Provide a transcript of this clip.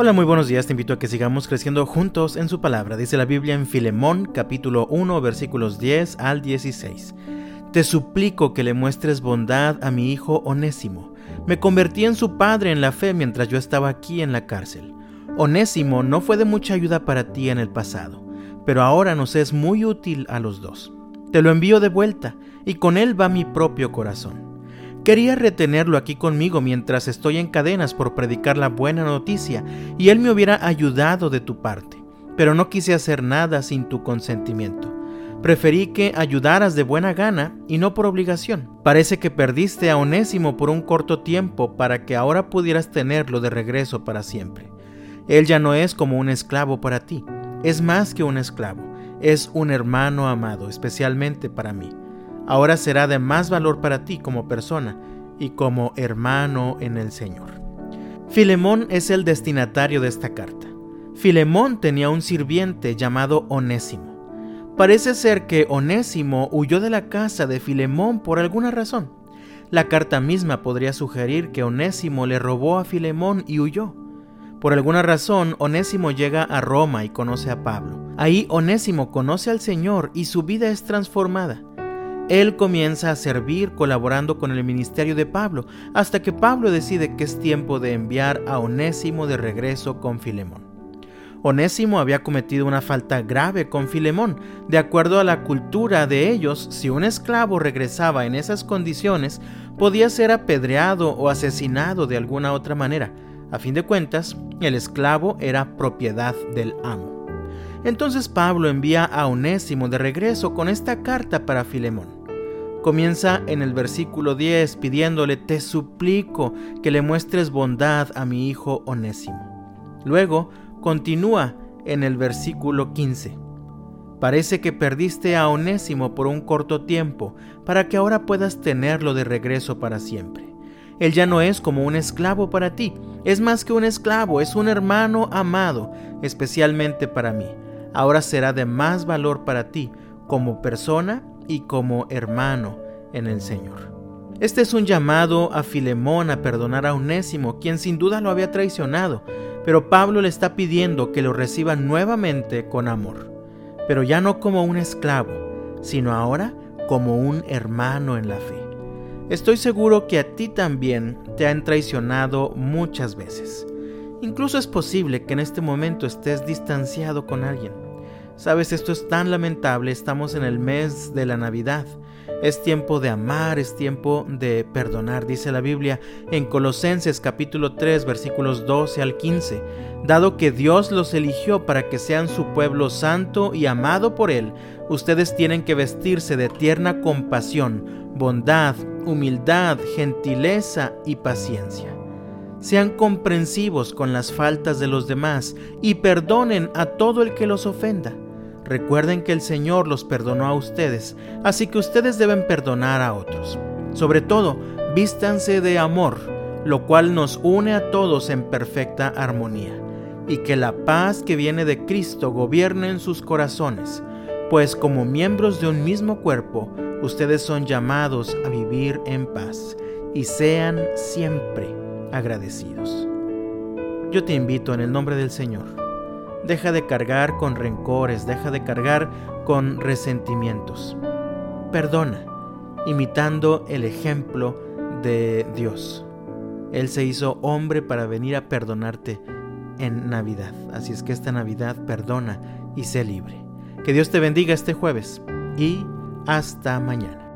Hola, muy buenos días. Te invito a que sigamos creciendo juntos en su palabra. Dice la Biblia en Filemón, capítulo 1, versículos 10 al 16. Te suplico que le muestres bondad a mi hijo Onésimo. Me convertí en su padre en la fe mientras yo estaba aquí en la cárcel. Onésimo no fue de mucha ayuda para ti en el pasado, pero ahora nos es muy útil a los dos. Te lo envío de vuelta, y con él va mi propio corazón. Quería retenerlo aquí conmigo mientras estoy en cadenas por predicar la buena noticia y él me hubiera ayudado de tu parte, pero no quise hacer nada sin tu consentimiento. Preferí que ayudaras de buena gana y no por obligación. Parece que perdiste a Onésimo por un corto tiempo para que ahora pudieras tenerlo de regreso para siempre. Él ya no es como un esclavo para ti, es más que un esclavo, es un hermano amado, especialmente para mí ahora será de más valor para ti como persona y como hermano en el Señor. Filemón es el destinatario de esta carta. Filemón tenía un sirviente llamado Onésimo. Parece ser que Onésimo huyó de la casa de Filemón por alguna razón. La carta misma podría sugerir que Onésimo le robó a Filemón y huyó. Por alguna razón, Onésimo llega a Roma y conoce a Pablo. Ahí Onésimo conoce al Señor y su vida es transformada. Él comienza a servir colaborando con el ministerio de Pablo, hasta que Pablo decide que es tiempo de enviar a Onésimo de regreso con Filemón. Onésimo había cometido una falta grave con Filemón. De acuerdo a la cultura de ellos, si un esclavo regresaba en esas condiciones, podía ser apedreado o asesinado de alguna otra manera. A fin de cuentas, el esclavo era propiedad del amo. Entonces Pablo envía a Onésimo de regreso con esta carta para Filemón. Comienza en el versículo 10 pidiéndole, te suplico que le muestres bondad a mi hijo Onésimo. Luego continúa en el versículo 15. Parece que perdiste a Onésimo por un corto tiempo, para que ahora puedas tenerlo de regreso para siempre. Él ya no es como un esclavo para ti, es más que un esclavo, es un hermano amado, especialmente para mí. Ahora será de más valor para ti como persona y como hermano en el Señor. Este es un llamado a Filemón a perdonar a Onésimo, quien sin duda lo había traicionado, pero Pablo le está pidiendo que lo reciba nuevamente con amor, pero ya no como un esclavo, sino ahora como un hermano en la fe. Estoy seguro que a ti también te han traicionado muchas veces. Incluso es posible que en este momento estés distanciado con alguien Sabes, esto es tan lamentable, estamos en el mes de la Navidad. Es tiempo de amar, es tiempo de perdonar, dice la Biblia en Colosenses capítulo 3 versículos 12 al 15. Dado que Dios los eligió para que sean su pueblo santo y amado por Él, ustedes tienen que vestirse de tierna compasión, bondad, humildad, gentileza y paciencia. Sean comprensivos con las faltas de los demás y perdonen a todo el que los ofenda. Recuerden que el Señor los perdonó a ustedes, así que ustedes deben perdonar a otros. Sobre todo, vístanse de amor, lo cual nos une a todos en perfecta armonía, y que la paz que viene de Cristo gobierne en sus corazones, pues como miembros de un mismo cuerpo, ustedes son llamados a vivir en paz, y sean siempre agradecidos. Yo te invito en el nombre del Señor Deja de cargar con rencores, deja de cargar con resentimientos. Perdona, imitando el ejemplo de Dios. Él se hizo hombre para venir a perdonarte en Navidad. Así es que esta Navidad perdona y sé libre. Que Dios te bendiga este jueves y hasta mañana.